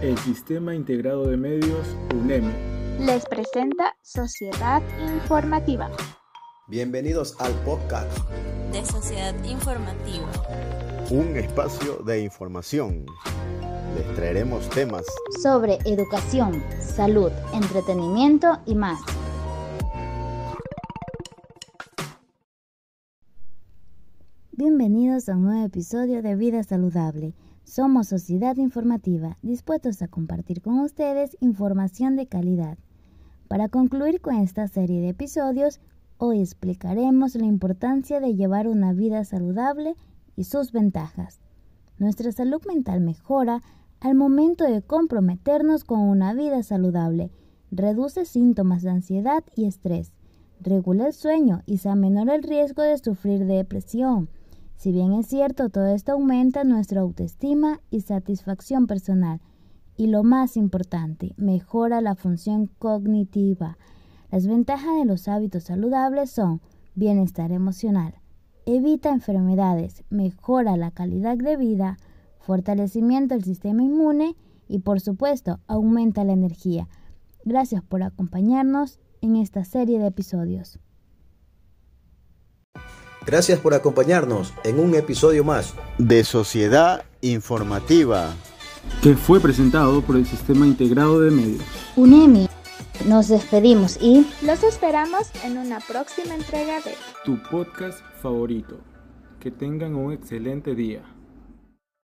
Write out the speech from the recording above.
El Sistema Integrado de Medios, UNEMI. Les presenta Sociedad Informativa. Bienvenidos al podcast de Sociedad Informativa. Un espacio de información. Les traeremos temas sobre educación, salud, entretenimiento y más. Bienvenidos a un nuevo episodio de Vida Saludable. Somos Sociedad Informativa, dispuestos a compartir con ustedes información de calidad. Para concluir con esta serie de episodios, hoy explicaremos la importancia de llevar una vida saludable y sus ventajas. Nuestra salud mental mejora al momento de comprometernos con una vida saludable, reduce síntomas de ansiedad y estrés, regula el sueño y se amenora el riesgo de sufrir depresión, si bien es cierto, todo esto aumenta nuestra autoestima y satisfacción personal. Y lo más importante, mejora la función cognitiva. Las ventajas de los hábitos saludables son bienestar emocional, evita enfermedades, mejora la calidad de vida, fortalecimiento del sistema inmune y por supuesto aumenta la energía. Gracias por acompañarnos en esta serie de episodios. Gracias por acompañarnos en un episodio más de Sociedad Informativa, que fue presentado por el Sistema Integrado de Medios. UNEMI. Nos despedimos y los esperamos en una próxima entrega de tu podcast favorito. Que tengan un excelente día.